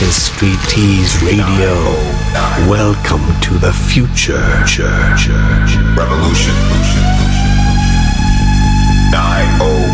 This is Street Tease Radio. Welcome to the future. Church. Revolution. 909.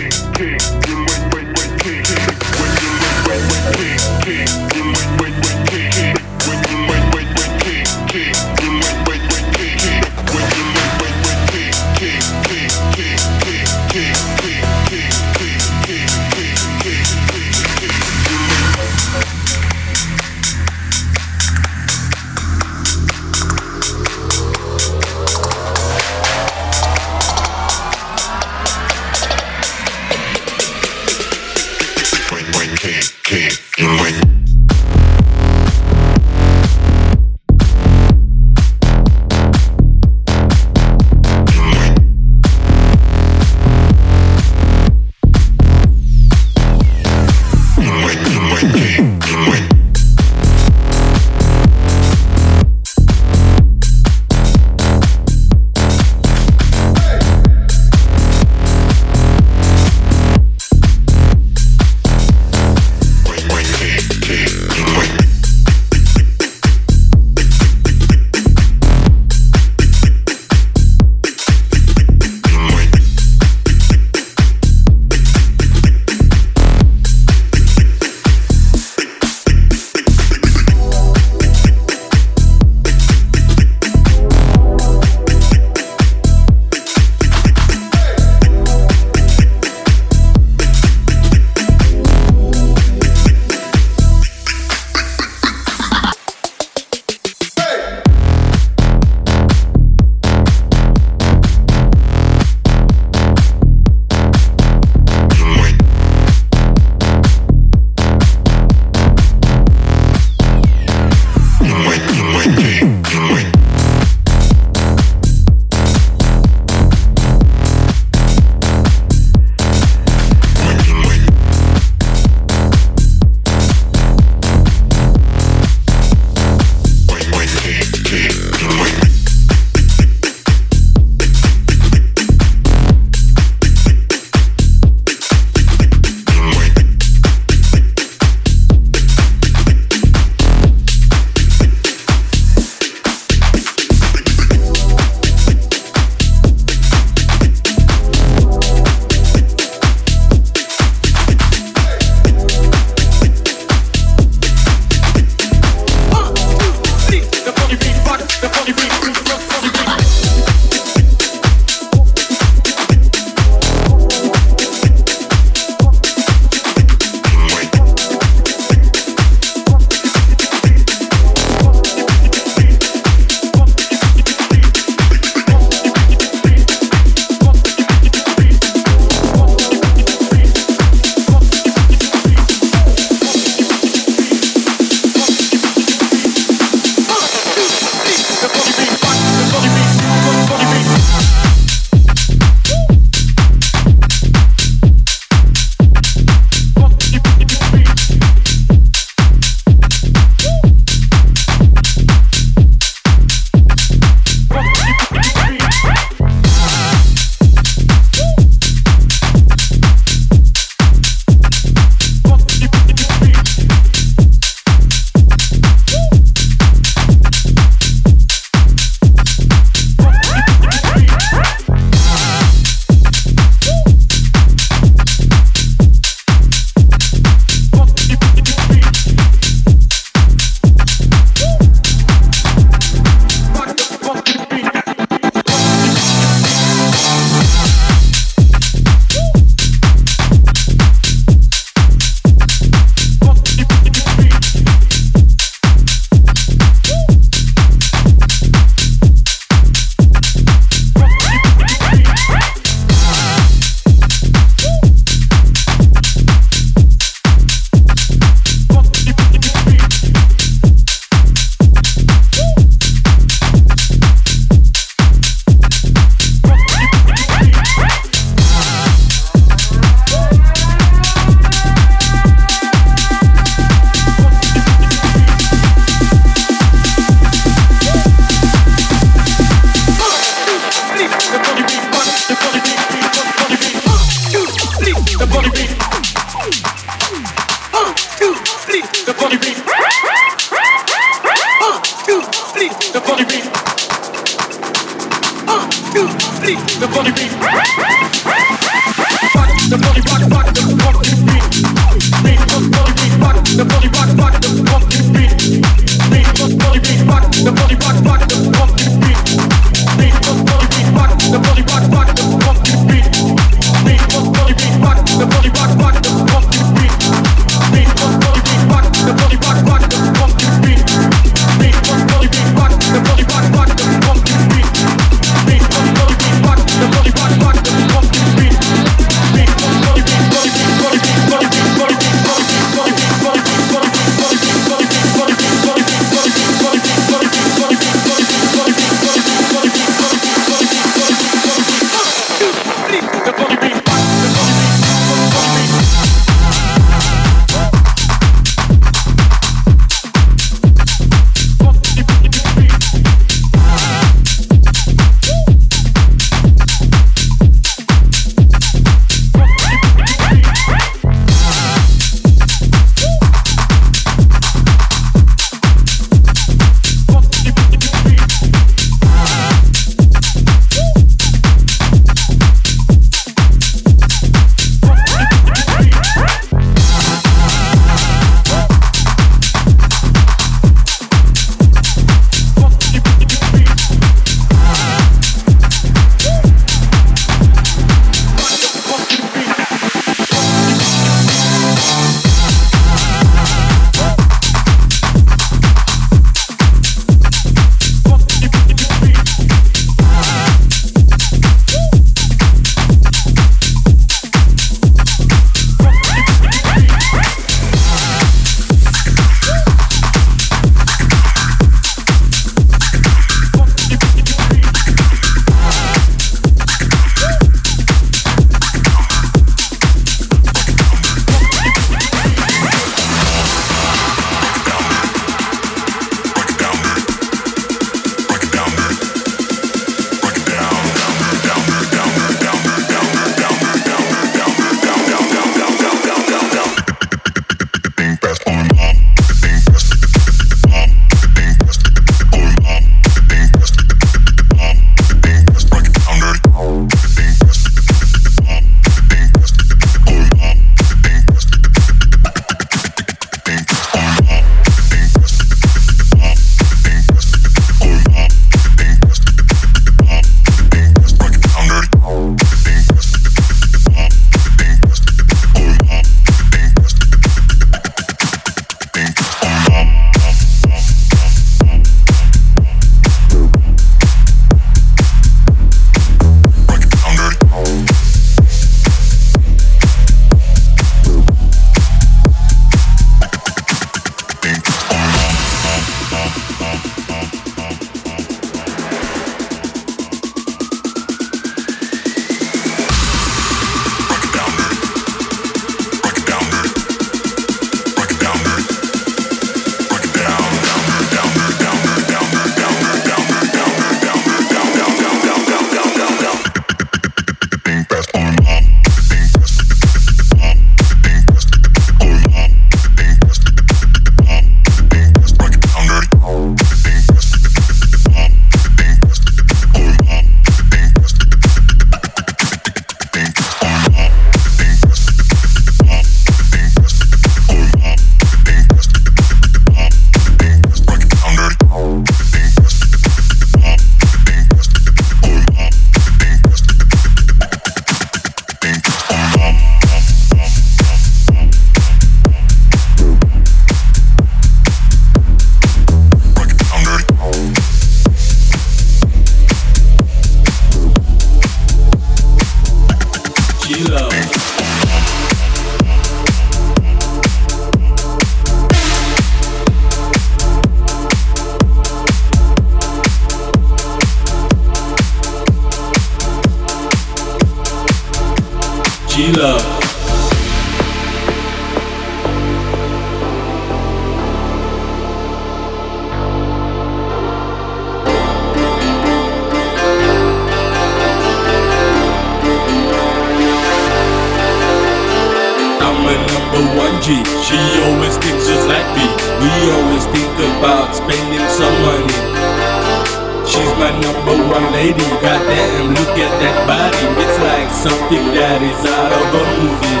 She's my number one lady. Goddamn, look at that body. It's like something that is out of a movie.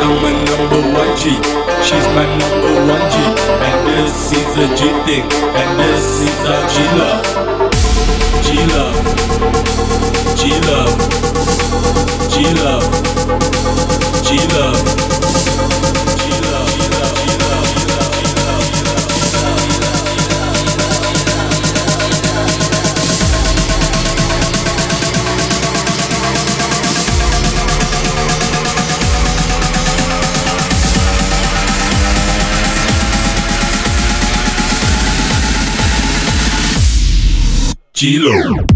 I'm a number one G. She's my number one G. And this is a G thing. And this is a G love. G love. G love. G love. G love. Chilo.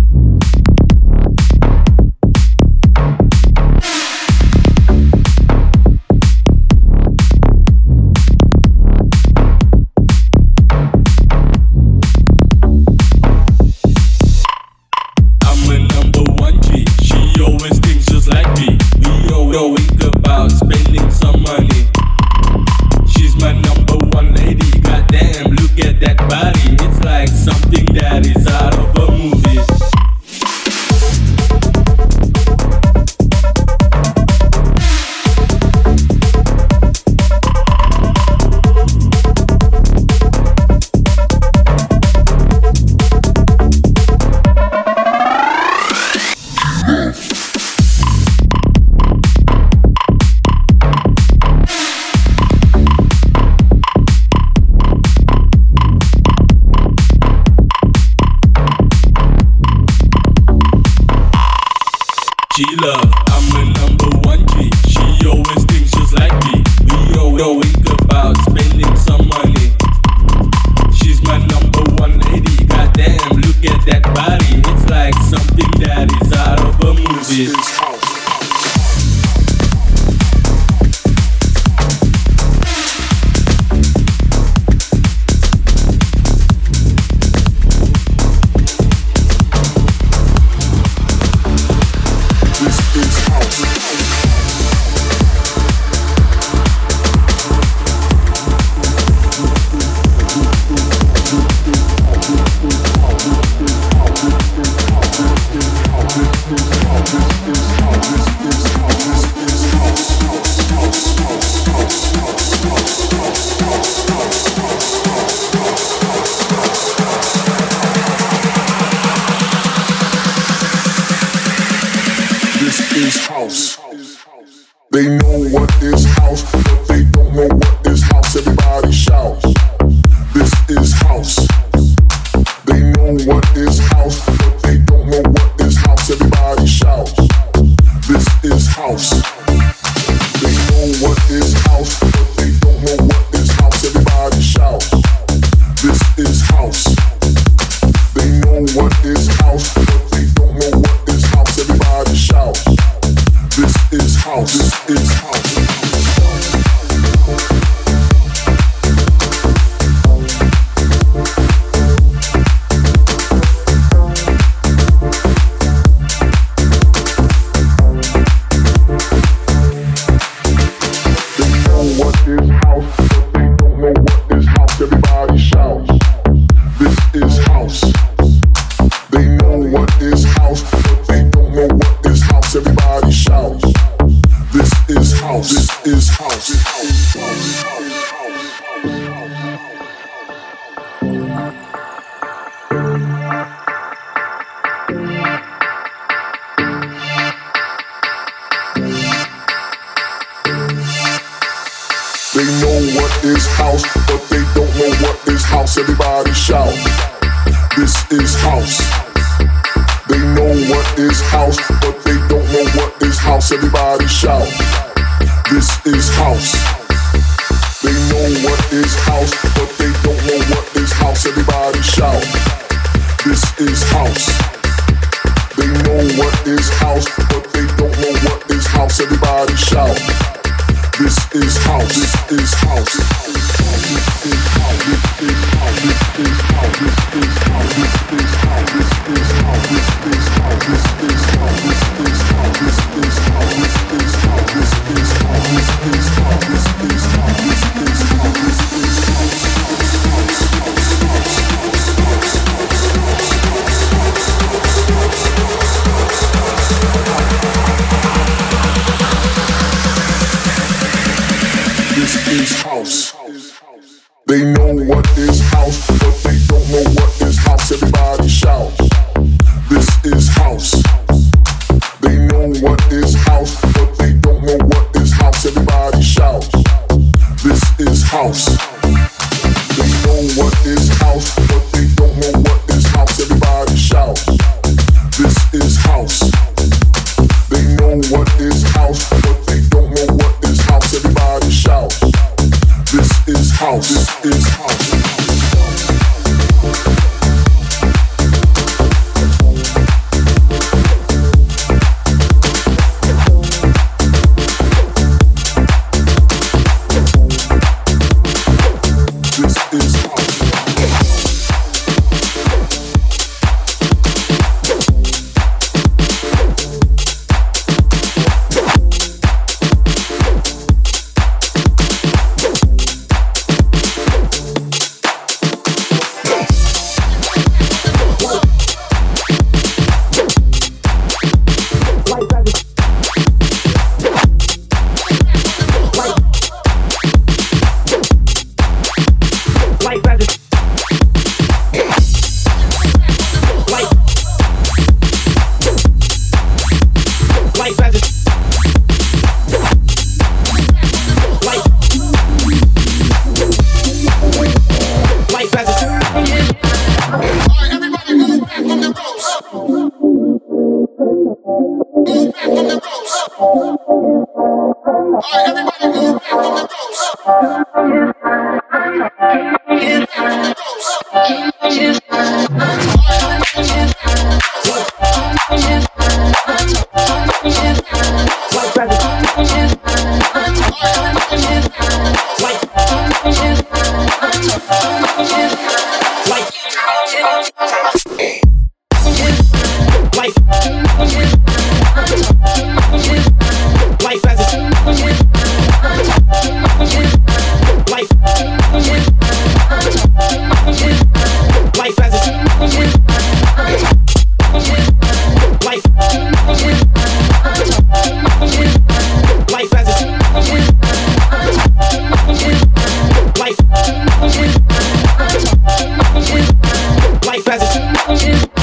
you.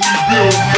rebuild.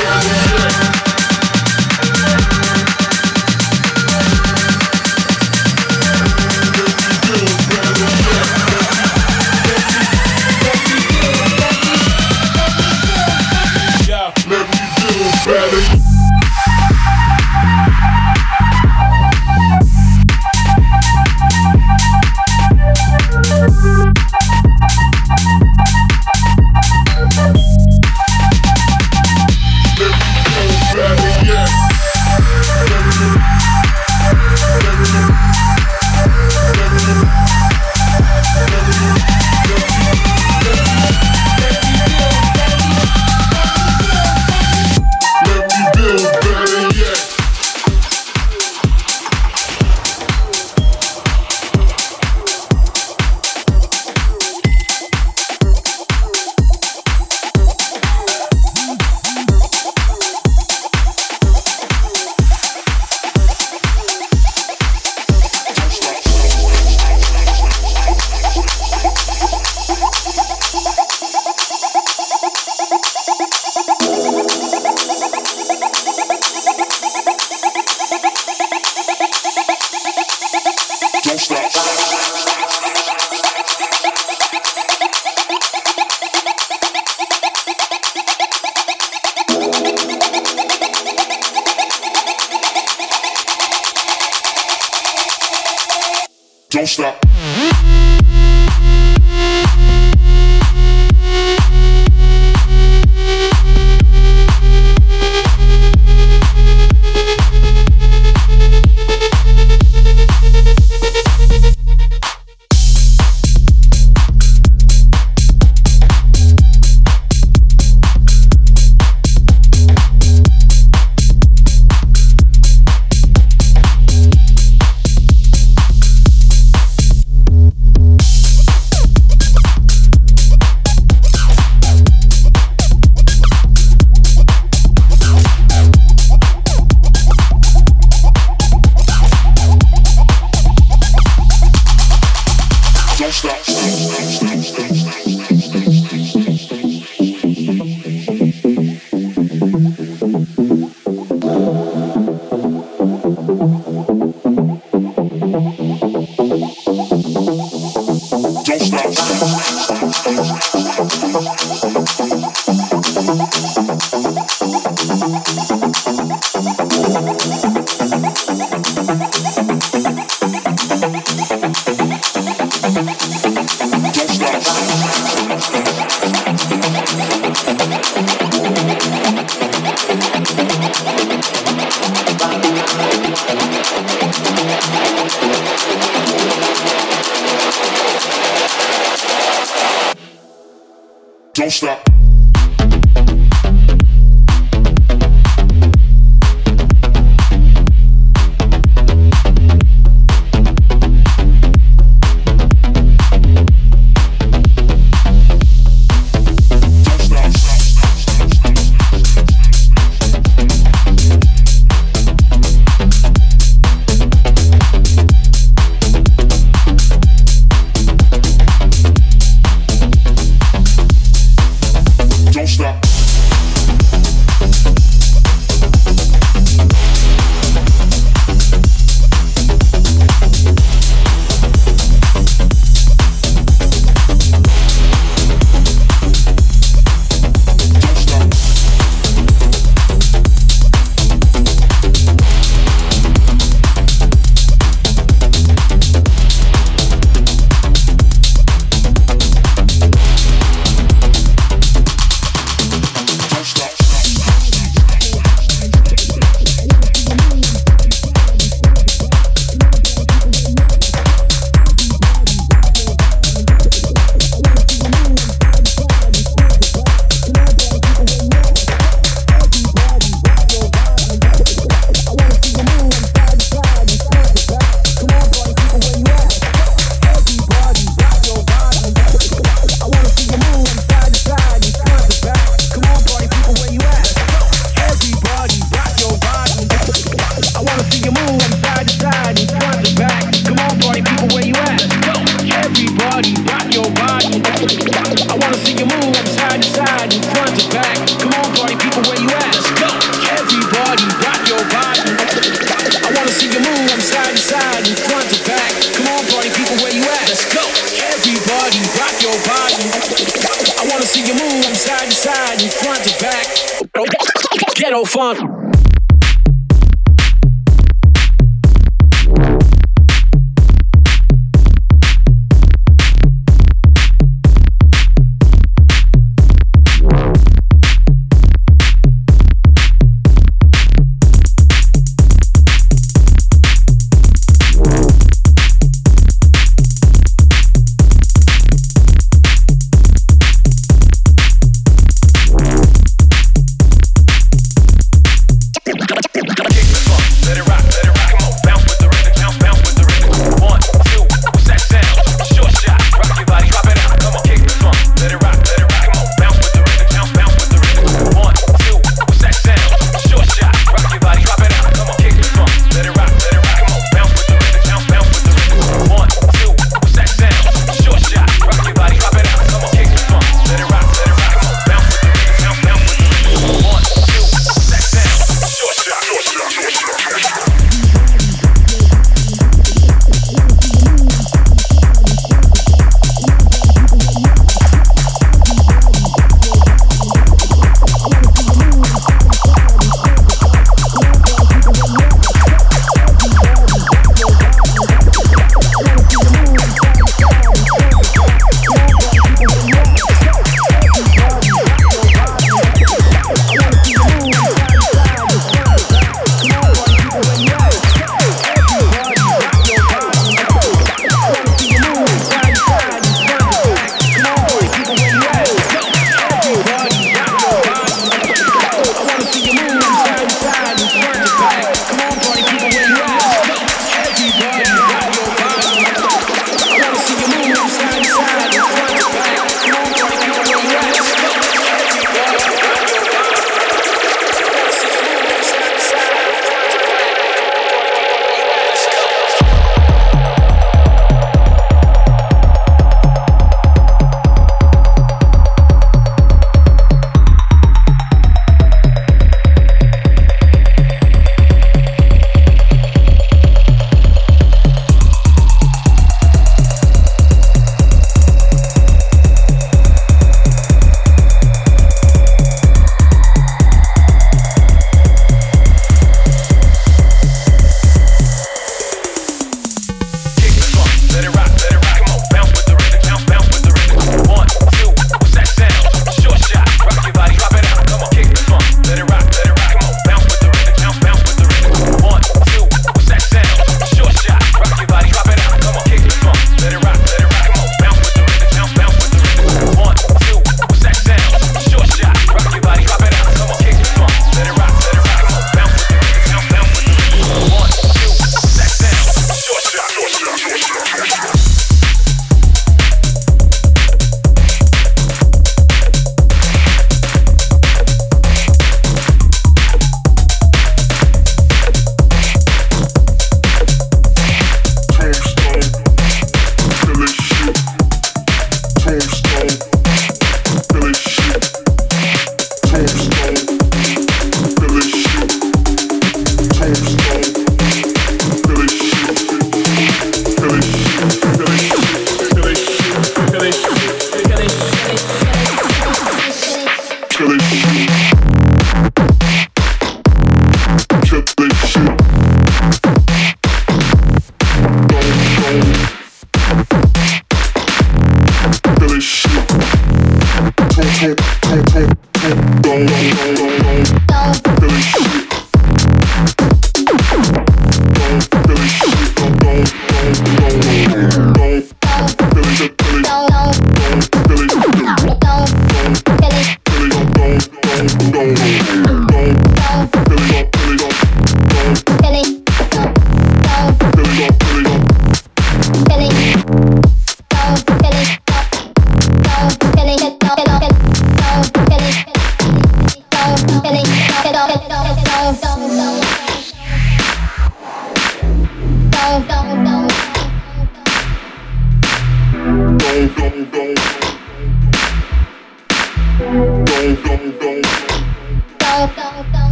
dum dum.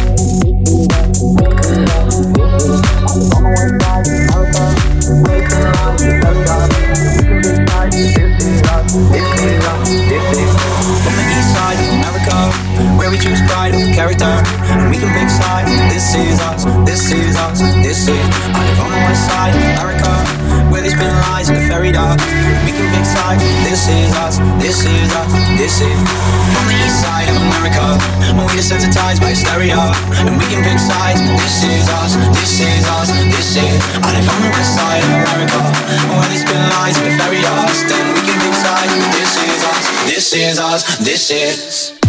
Música When we are desensitized by hysteria And we can pick sides. This is us, this is us, this is I live on the west side of America. Where they spin lies and bury us Then we can pick sides. This is us, this is us, this is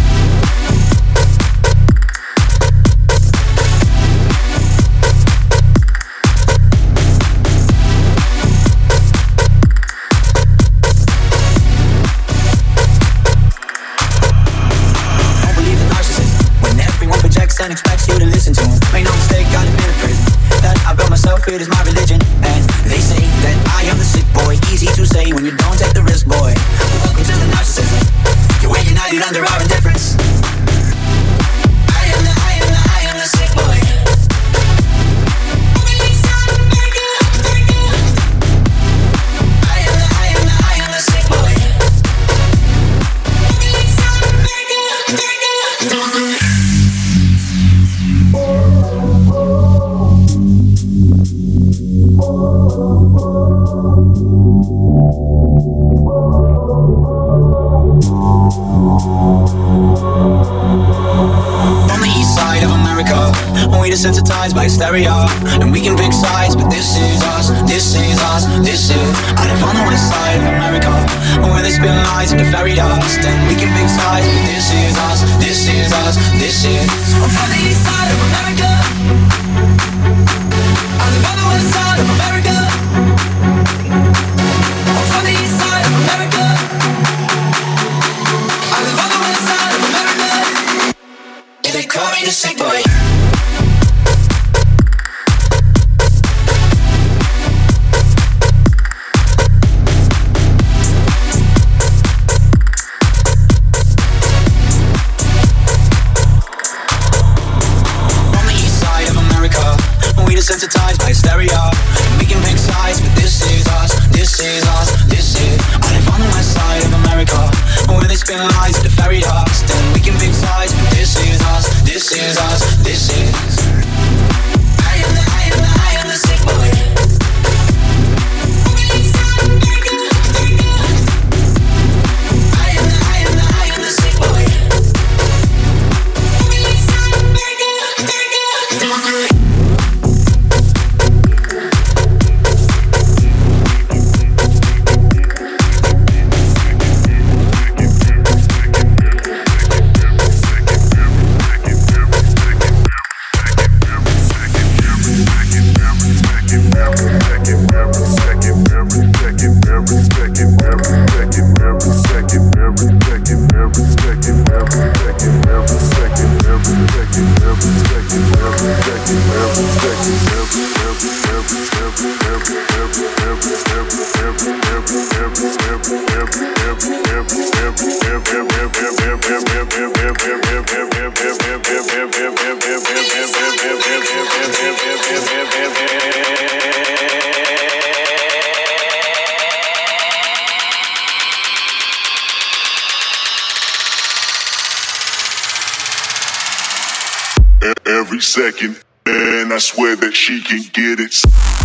every second. And I swear that she can get it.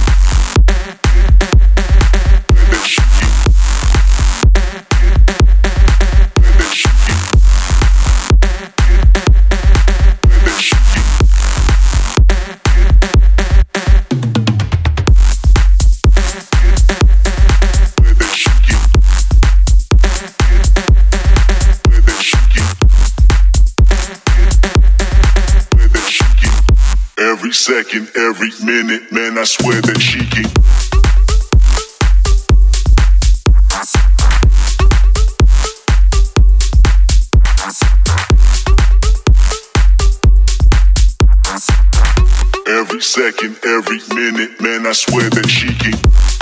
second, every minute, man, I swear that she can. Every second, every minute, man, I swear that she can.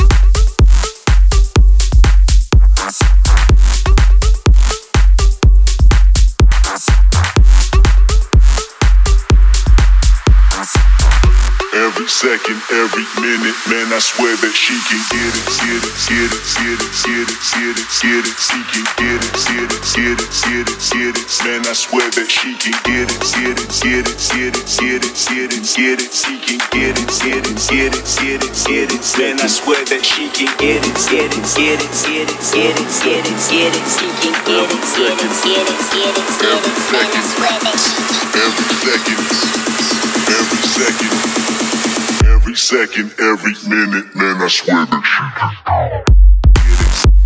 Second, every minute, man, I swear that she can get it, get it, get it, get it, get it, get it, get it, she can get it, get it, get it, get it, get it, man, I swear that she can get it, get it, get it, get it, get it, get it, get it, she can get it, get it, get it, get it, get it, man, I swear that she can get it, get it, get it, get it, get it, get it, get it, she can get it, get it, get it, get it, get it, man, I swear that she can. Every second, every second, every second, every minute, man, I swear that she can.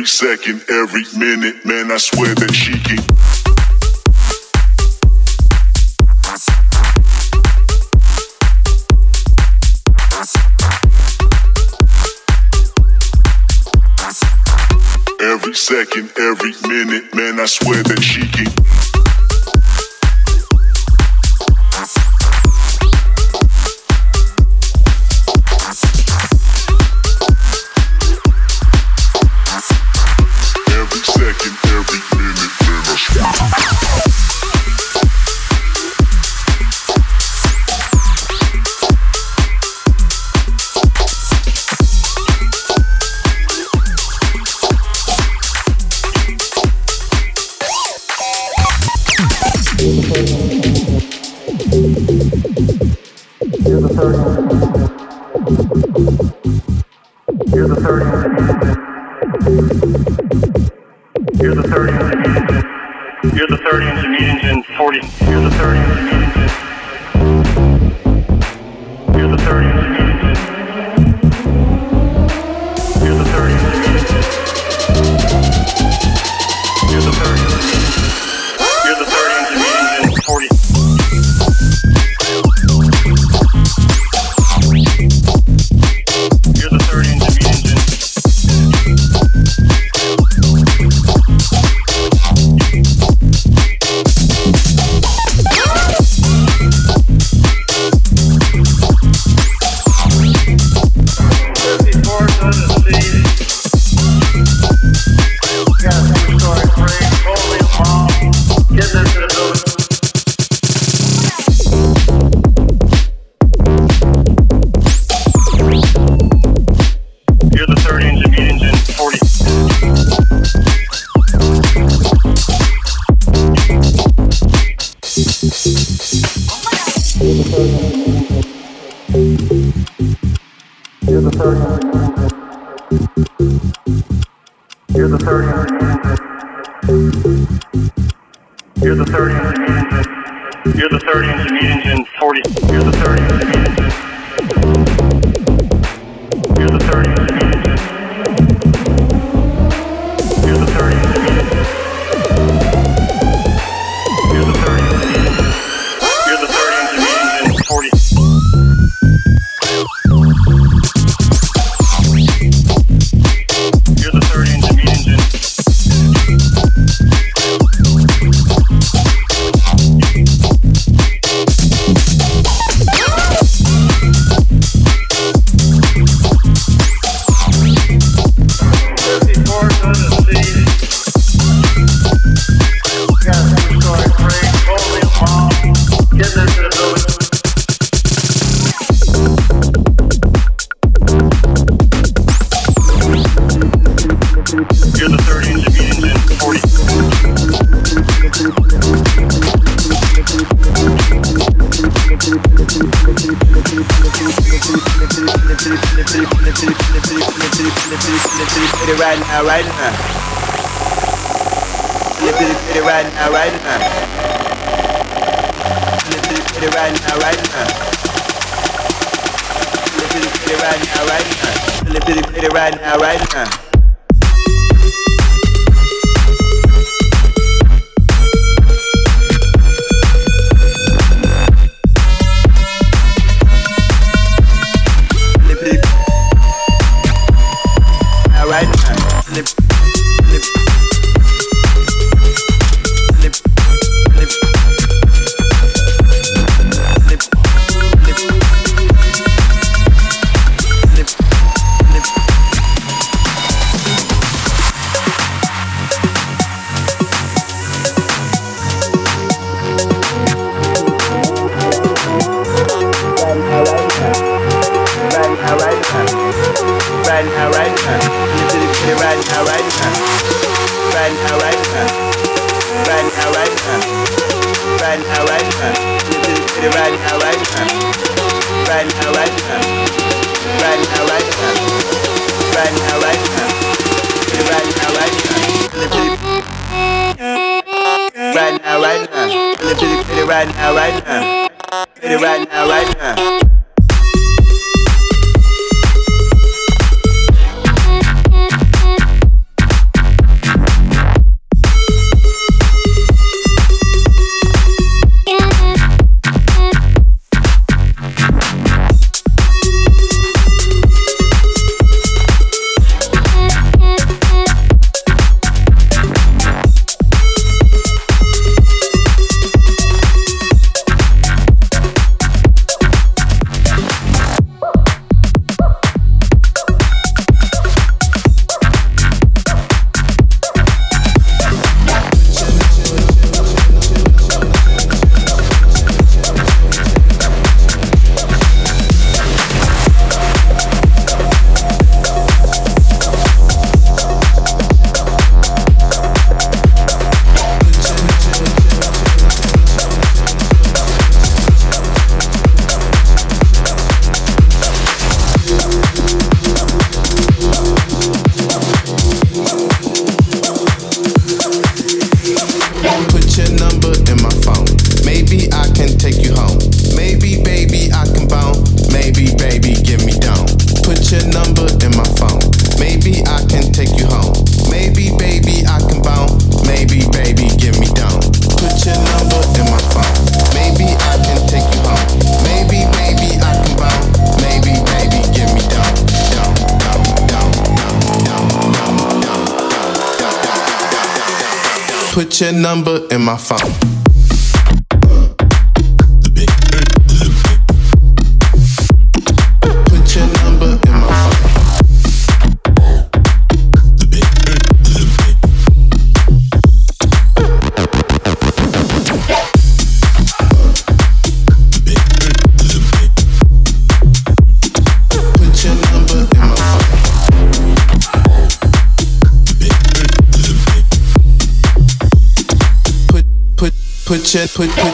Every second, every minute, man, I swear that she can. Every second, every minute, man, I swear that she can. You're the third engine, meat. You're the third engine, meat engine 40. You're the third engine, meat engine. your number in my phone. check, put, put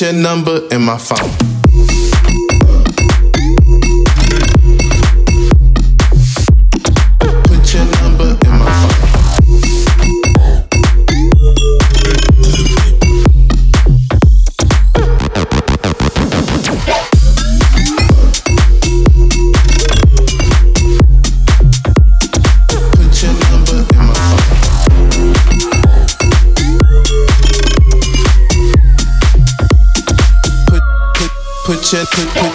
your number in my phone. kitchen.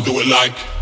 do it like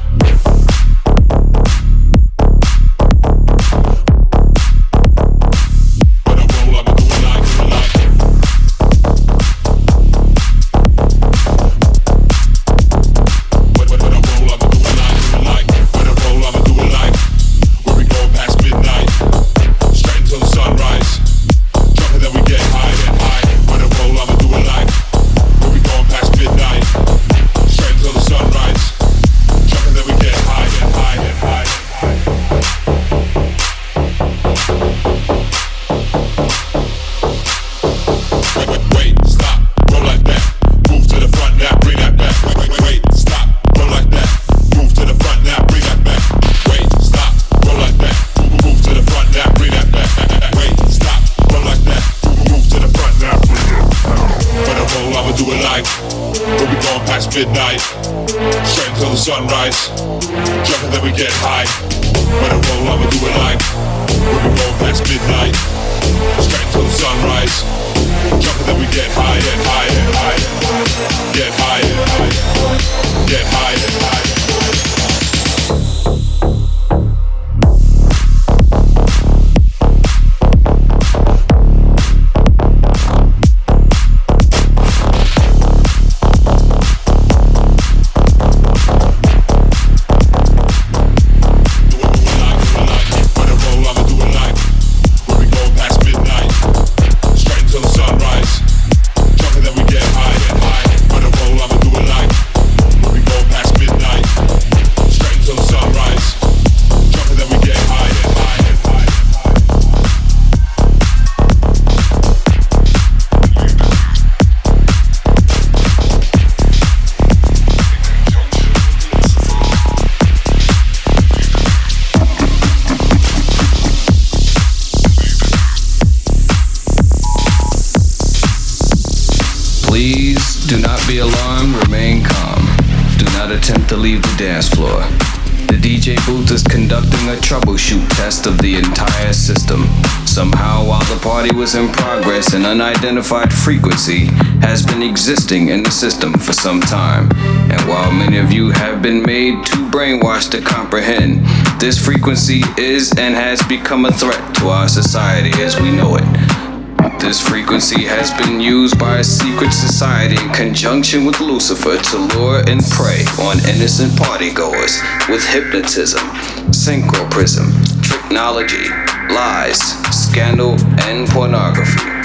an unidentified frequency has been existing in the system for some time. And while many of you have been made too brainwashed to comprehend, this frequency is and has become a threat to our society as we know it. This frequency has been used by a secret society in conjunction with Lucifer to lure and prey on innocent partygoers with hypnotism, synchroprism, technology, lies, scandal, and pornography.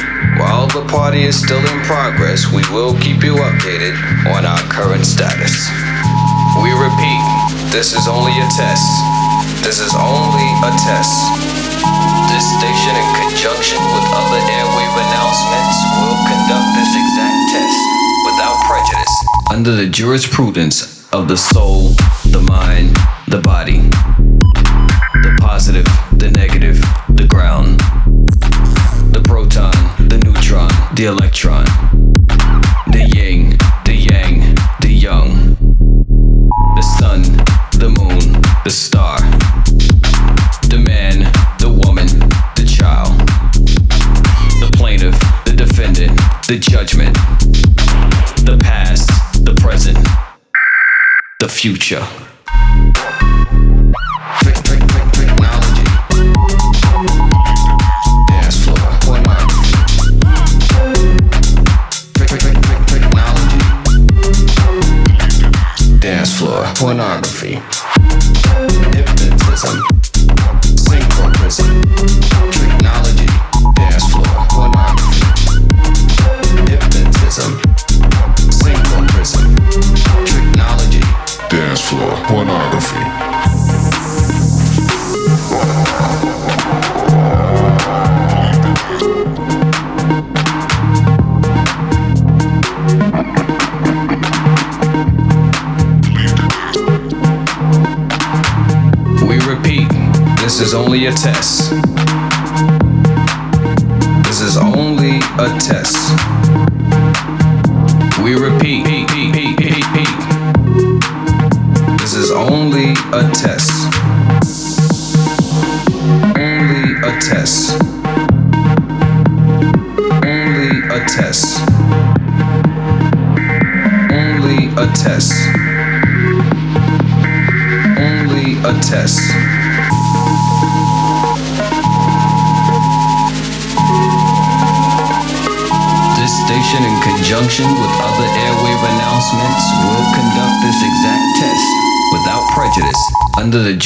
While the party is still in progress, we will keep you updated on our current status. We repeat, this is only a test. This is only a test. This station, in conjunction with other airwave announcements, will conduct this exact test without prejudice under the jurisprudence of the soul, the mind, the body, the positive, the negative the electron, the yang, the yang, the young, the sun, the moon, the star, the man, the woman, the child, the plaintiff, the defendant, the judgment, the past, the present, the future. going on? a test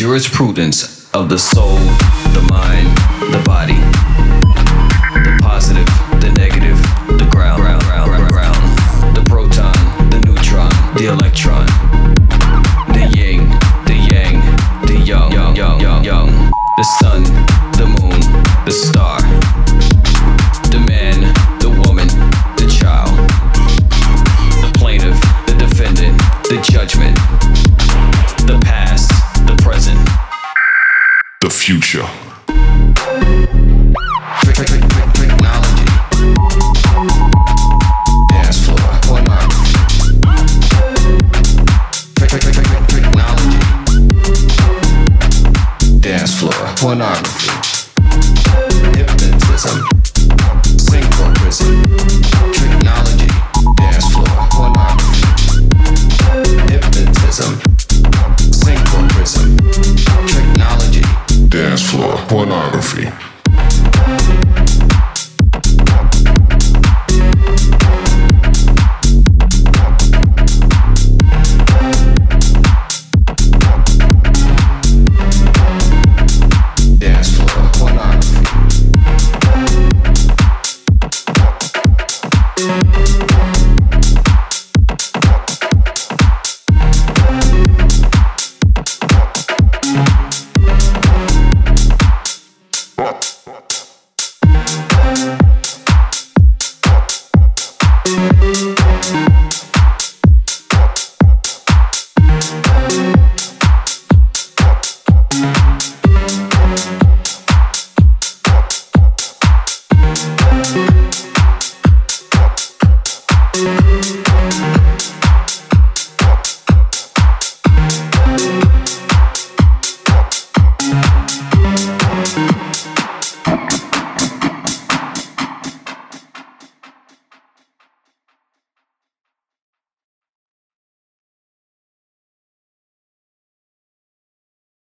Jurisprudence of the soul, the mind, pornography.